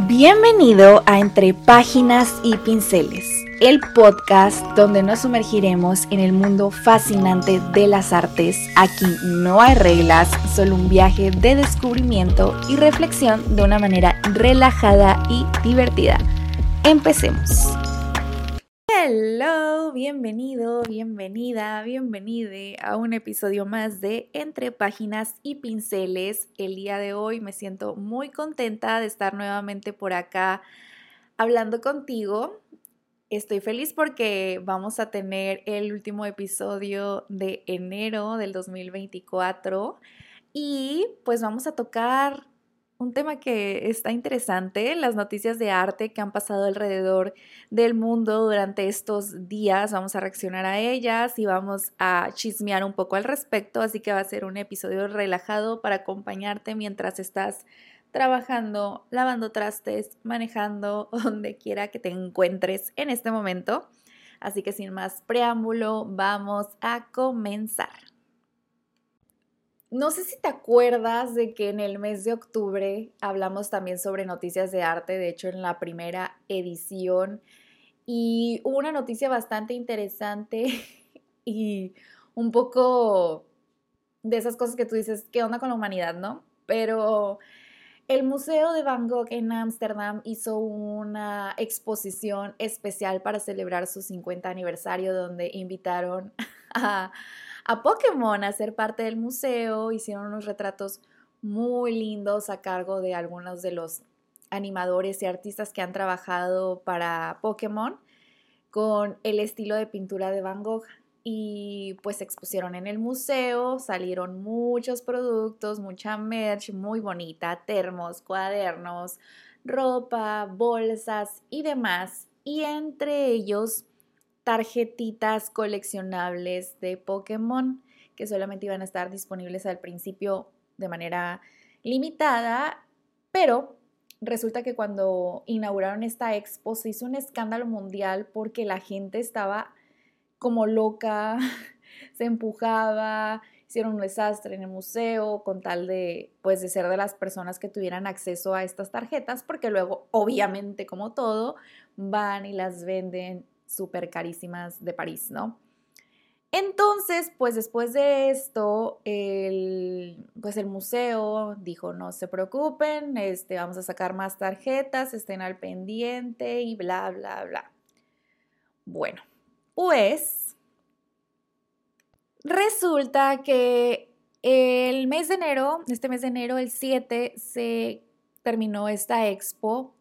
Bienvenido a Entre Páginas y Pinceles, el podcast donde nos sumergiremos en el mundo fascinante de las artes. Aquí no hay reglas, solo un viaje de descubrimiento y reflexión de una manera relajada y divertida. Empecemos. Hello, bienvenido, bienvenida, bienvenide a un episodio más de Entre Páginas y Pinceles. El día de hoy me siento muy contenta de estar nuevamente por acá hablando contigo. Estoy feliz porque vamos a tener el último episodio de enero del 2024 y pues vamos a tocar un tema que está interesante, las noticias de arte que han pasado alrededor del mundo durante estos días. Vamos a reaccionar a ellas y vamos a chismear un poco al respecto, así que va a ser un episodio relajado para acompañarte mientras estás trabajando, lavando trastes, manejando, donde quiera que te encuentres en este momento. Así que sin más preámbulo, vamos a comenzar. No sé si te acuerdas de que en el mes de octubre hablamos también sobre noticias de arte, de hecho en la primera edición, y hubo una noticia bastante interesante y un poco de esas cosas que tú dices, ¿qué onda con la humanidad, no? Pero el Museo de Van Gogh en Ámsterdam hizo una exposición especial para celebrar su 50 aniversario donde invitaron a a Pokémon a ser parte del museo. Hicieron unos retratos muy lindos a cargo de algunos de los animadores y artistas que han trabajado para Pokémon con el estilo de pintura de Van Gogh y pues se expusieron en el museo, salieron muchos productos, mucha merch muy bonita, termos, cuadernos, ropa, bolsas y demás. Y entre ellos tarjetitas coleccionables de Pokémon que solamente iban a estar disponibles al principio de manera limitada, pero resulta que cuando inauguraron esta expo se hizo un escándalo mundial porque la gente estaba como loca, se empujaba, hicieron un desastre en el museo con tal de pues de ser de las personas que tuvieran acceso a estas tarjetas porque luego obviamente como todo van y las venden súper carísimas de París, ¿no? Entonces, pues después de esto, el, pues el museo dijo, no se preocupen, este, vamos a sacar más tarjetas, estén al pendiente y bla, bla, bla. Bueno, pues resulta que el mes de enero, este mes de enero, el 7, se terminó esta expo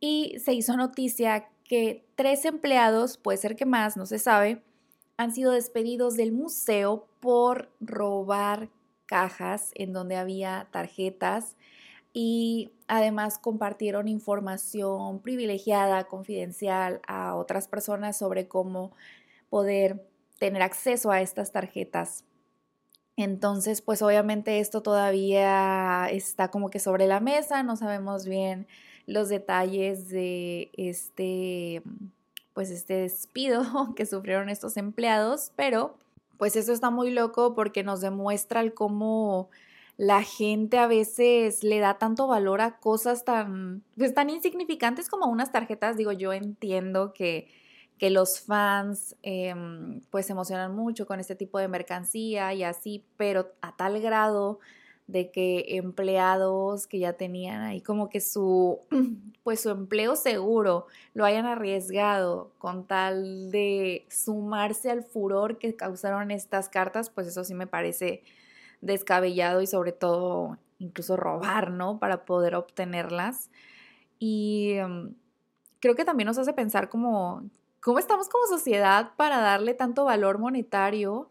y se hizo noticia que tres empleados, puede ser que más, no se sabe, han sido despedidos del museo por robar cajas en donde había tarjetas y además compartieron información privilegiada, confidencial a otras personas sobre cómo poder tener acceso a estas tarjetas. Entonces, pues obviamente esto todavía está como que sobre la mesa, no sabemos bien los detalles de este, pues este despido que sufrieron estos empleados, pero pues eso está muy loco porque nos demuestra el cómo la gente a veces le da tanto valor a cosas tan, pues, tan insignificantes como unas tarjetas. Digo, yo entiendo que, que los fans em, pues se emocionan mucho con este tipo de mercancía y así, pero a tal grado de que empleados que ya tenían ahí como que su, pues su empleo seguro lo hayan arriesgado con tal de sumarse al furor que causaron estas cartas, pues eso sí me parece descabellado y sobre todo incluso robar, ¿no? Para poder obtenerlas. Y em, creo que también nos hace pensar como, ¿cómo estamos como sociedad para darle tanto valor monetario?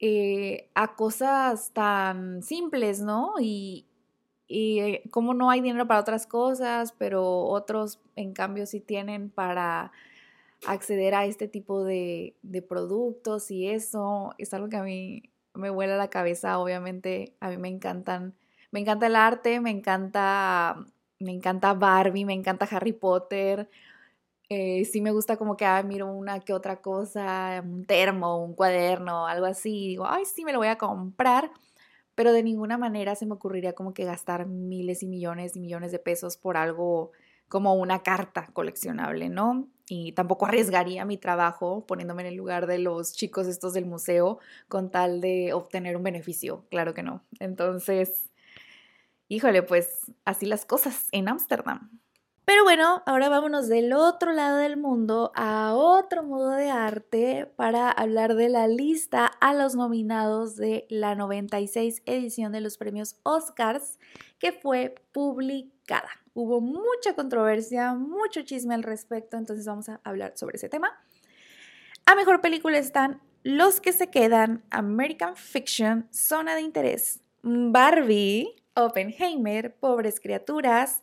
Eh, a cosas tan simples, ¿no? Y, y eh, como no hay dinero para otras cosas, pero otros en cambio sí tienen para acceder a este tipo de, de productos y eso es algo que a mí me vuela la cabeza, obviamente a mí me encantan, me encanta el arte, me encanta, me encanta Barbie, me encanta Harry Potter, eh, sí me gusta como que, ah, miro una que otra cosa, un termo, un cuaderno, algo así, digo, ay, sí, me lo voy a comprar, pero de ninguna manera se me ocurriría como que gastar miles y millones y millones de pesos por algo como una carta coleccionable, ¿no? Y tampoco arriesgaría mi trabajo poniéndome en el lugar de los chicos estos del museo con tal de obtener un beneficio, claro que no. Entonces, híjole, pues así las cosas en Ámsterdam. Pero bueno, ahora vámonos del otro lado del mundo a otro modo de arte para hablar de la lista a los nominados de la 96 edición de los premios Oscars que fue publicada. Hubo mucha controversia, mucho chisme al respecto, entonces vamos a hablar sobre ese tema. A mejor película están Los que se quedan, American Fiction, Zona de Interés, Barbie, Oppenheimer, Pobres Criaturas,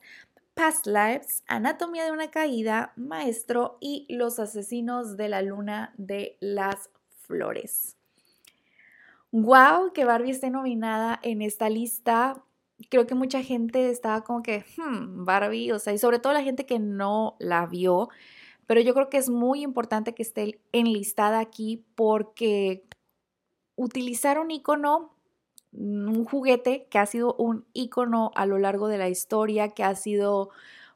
Past Lives, Anatomía de una Caída, Maestro y Los Asesinos de la Luna de las Flores. ¡Wow! Que Barbie esté nominada en esta lista. Creo que mucha gente estaba como que, hmm, Barbie, o sea, y sobre todo la gente que no la vio. Pero yo creo que es muy importante que esté enlistada aquí porque utilizar un icono un juguete que ha sido un icono a lo largo de la historia, que ha sido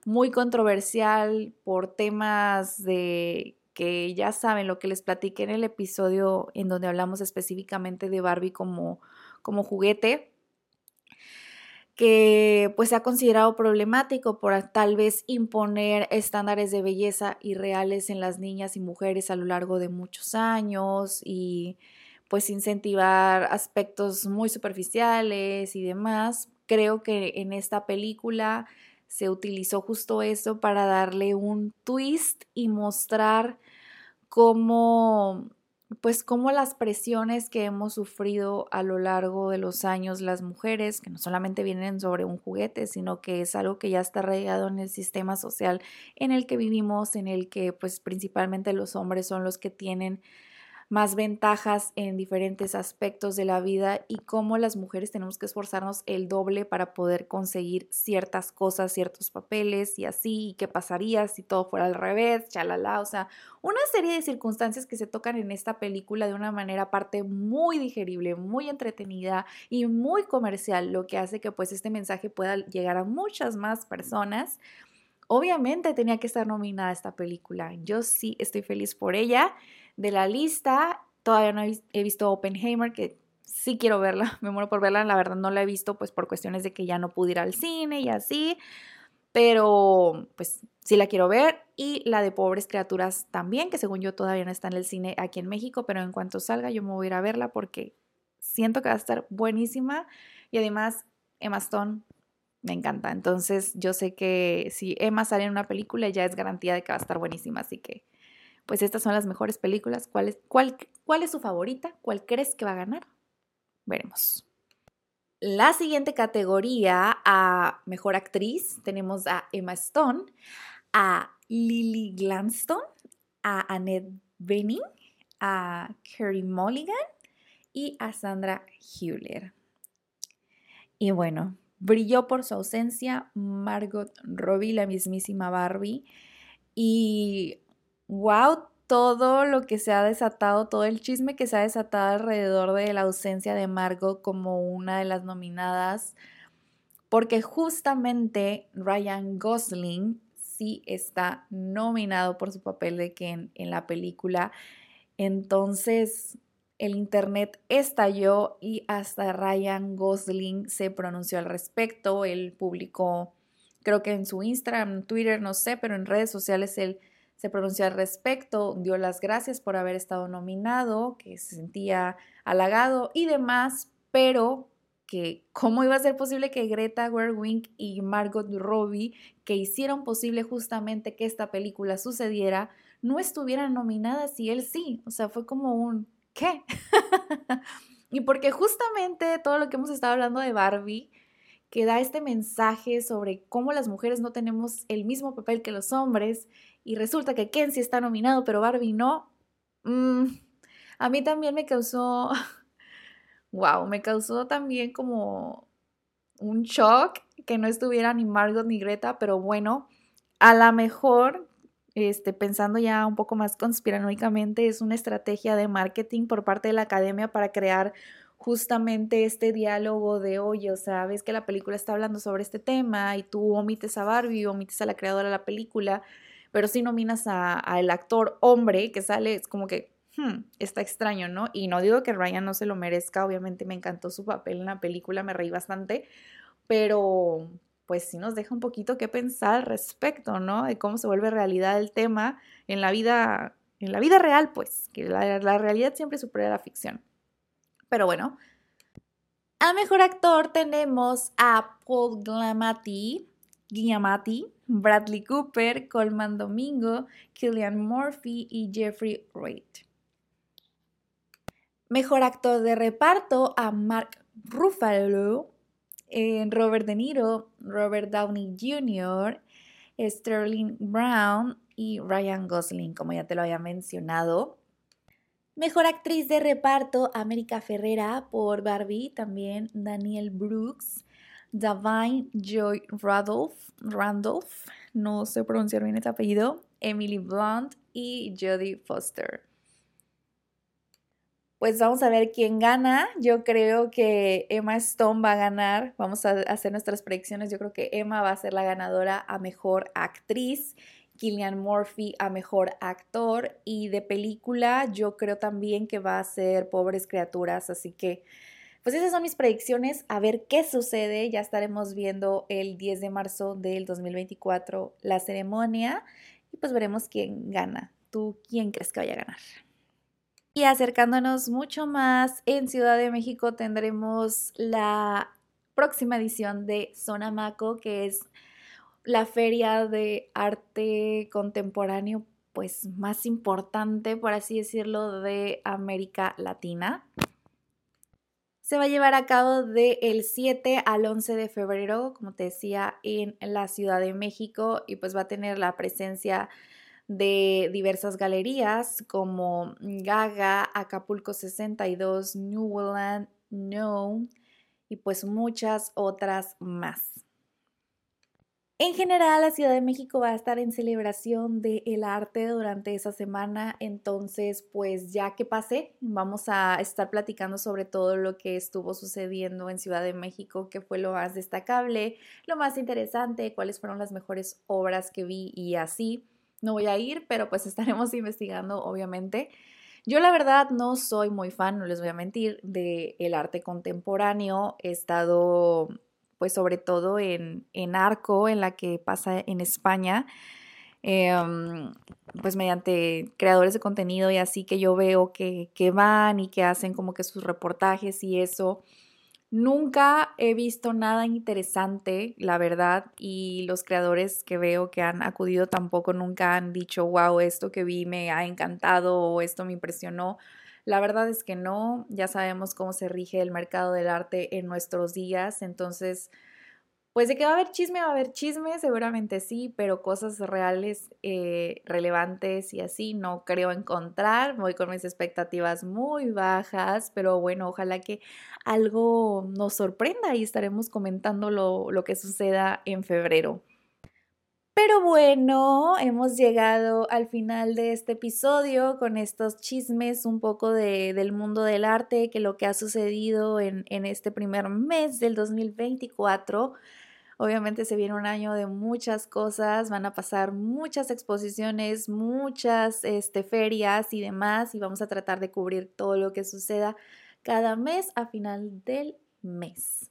muy controversial por temas de que ya saben lo que les platiqué en el episodio en donde hablamos específicamente de Barbie como, como juguete que pues se ha considerado problemático por tal vez imponer estándares de belleza irreales en las niñas y mujeres a lo largo de muchos años y pues incentivar aspectos muy superficiales y demás. Creo que en esta película se utilizó justo eso para darle un twist y mostrar cómo pues cómo las presiones que hemos sufrido a lo largo de los años las mujeres, que no solamente vienen sobre un juguete, sino que es algo que ya está arraigado en el sistema social en el que vivimos, en el que pues principalmente los hombres son los que tienen más ventajas en diferentes aspectos de la vida y cómo las mujeres tenemos que esforzarnos el doble para poder conseguir ciertas cosas, ciertos papeles y así, y qué pasaría si todo fuera al revés, chalala, o sea, una serie de circunstancias que se tocan en esta película de una manera aparte muy digerible, muy entretenida y muy comercial, lo que hace que pues este mensaje pueda llegar a muchas más personas. Obviamente tenía que estar nominada esta película. Yo sí estoy feliz por ella de la lista. Todavía no he visto Oppenheimer, que sí quiero verla, me muero por verla, la verdad no la he visto pues por cuestiones de que ya no pude ir al cine y así, pero pues sí la quiero ver. Y la de Pobres Criaturas también, que según yo todavía no está en el cine aquí en México, pero en cuanto salga yo me voy a ir a verla porque siento que va a estar buenísima. Y además Emma Stone me encanta, entonces yo sé que si Emma sale en una película ya es garantía de que va a estar buenísima, así que pues estas son las mejores películas. ¿Cuál es, su favorita? ¿Cuál crees que va a ganar? Veremos. La siguiente categoría a Mejor Actriz tenemos a Emma Stone, a Lily Gladstone, a Annette Bening, a Carey Mulligan y a Sandra Hewler. Y bueno, brilló por su ausencia Margot Robbie, la mismísima Barbie. Y wow, todo lo que se ha desatado, todo el chisme que se ha desatado alrededor de la ausencia de Margot como una de las nominadas, porque justamente Ryan Gosling sí está nominado por su papel de Ken en la película. Entonces, el internet estalló y hasta Ryan Gosling se pronunció al respecto. Él publicó, creo que en su Instagram, Twitter, no sé, pero en redes sociales él se pronunció al respecto, dio las gracias por haber estado nominado, que se sentía halagado y demás, pero que cómo iba a ser posible que Greta Gerwig y Margot Robbie, que hicieron posible justamente que esta película sucediera, no estuvieran nominadas y él sí. O sea, fue como un ¿qué? y porque justamente todo lo que hemos estado hablando de Barbie, que da este mensaje sobre cómo las mujeres no tenemos el mismo papel que los hombres y resulta que Ken está nominado, pero Barbie no. Mm, a mí también me causó, wow, me causó también como un shock que no estuviera ni Margot ni Greta, pero bueno, a lo mejor, este, pensando ya un poco más conspiranoicamente, es una estrategia de marketing por parte de la academia para crear justamente este diálogo de, oye, o sea, ves que la película está hablando sobre este tema y tú omites a Barbie, omites a la creadora de la película, pero si nominas al actor hombre que sale, es como que, hmm, está extraño, ¿no? Y no digo que Ryan no se lo merezca, obviamente me encantó su papel en la película, me reí bastante, pero pues sí nos deja un poquito que pensar al respecto, ¿no? De cómo se vuelve realidad el tema en la vida, en la vida real, pues, que la, la realidad siempre supera la ficción. Pero bueno. A mejor actor tenemos a Paul Giamatti, Giamatti, Bradley Cooper, Colman Domingo, Killian Murphy y Jeffrey Wright. Mejor actor de reparto a Mark Ruffalo, Robert De Niro, Robert Downey Jr., Sterling Brown y Ryan Gosling, como ya te lo había mencionado. Mejor actriz de reparto, América Ferrera por Barbie, también Daniel Brooks, Davine Joy Randolph, Randolph, no sé pronunciar bien ese apellido, Emily Blunt y Jodie Foster. Pues vamos a ver quién gana. Yo creo que Emma Stone va a ganar. Vamos a hacer nuestras predicciones. Yo creo que Emma va a ser la ganadora a mejor actriz. Killian Murphy a mejor actor y de película yo creo también que va a ser Pobres Criaturas, así que pues esas son mis predicciones, a ver qué sucede, ya estaremos viendo el 10 de marzo del 2024 la ceremonia y pues veremos quién gana. ¿Tú quién crees que vaya a ganar? Y acercándonos mucho más, en Ciudad de México tendremos la próxima edición de Zona Maco, que es la feria de arte contemporáneo pues más importante, por así decirlo, de América Latina. Se va a llevar a cabo del 7 al 11 de febrero, como te decía, en la Ciudad de México y pues va a tener la presencia de diversas galerías como Gaga, Acapulco 62, Newland, No y pues muchas otras más. En general, la Ciudad de México va a estar en celebración del arte durante esa semana, entonces pues ya que pase, vamos a estar platicando sobre todo lo que estuvo sucediendo en Ciudad de México, qué fue lo más destacable, lo más interesante, cuáles fueron las mejores obras que vi y así. No voy a ir, pero pues estaremos investigando obviamente. Yo la verdad no soy muy fan, no les voy a mentir, del arte contemporáneo. He estado pues sobre todo en, Arco, en la que pasa en España, em, pues mediante creadores de contenido y así que yo veo que, que van y que hacen como que sus reportajes y eso. Nunca he visto nada interesante, la verdad, y los creadores que veo que han acudido tampoco nunca han dicho, wow, esto que vi me ha encantado o esto me impresionó. La verdad es que no, ya sabemos cómo se rige el mercado del arte en nuestros días, entonces, pues de que va a haber chisme, va a haber chisme, seguramente sí, pero cosas reales, eh, relevantes y así no creo encontrar. Voy con mis expectativas muy bajas, pero bueno, ojalá que algo nos sorprenda y estaremos comentando lo, lo que suceda en febrero. Pero bueno, hemos llegado al final de este episodio con estos chismes un poco del mundo del arte, que lo que ha sucedido en, este primer mes del 2024. Obviamente se viene un año de muchas cosas, van a pasar muchas exposiciones, muchas este, ferias y demás, y vamos a tratar de cubrir todo lo que suceda cada mes a final del mes.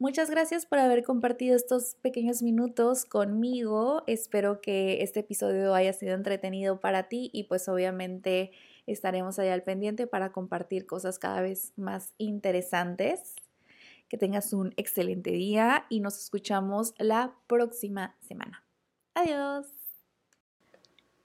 Muchas gracias por haber compartido estos pequeños minutos conmigo. Espero que este episodio haya sido entretenido para ti y pues obviamente estaremos allá al pendiente para compartir cosas cada vez más interesantes. Que tengas un excelente día y nos escuchamos la próxima semana. Adiós.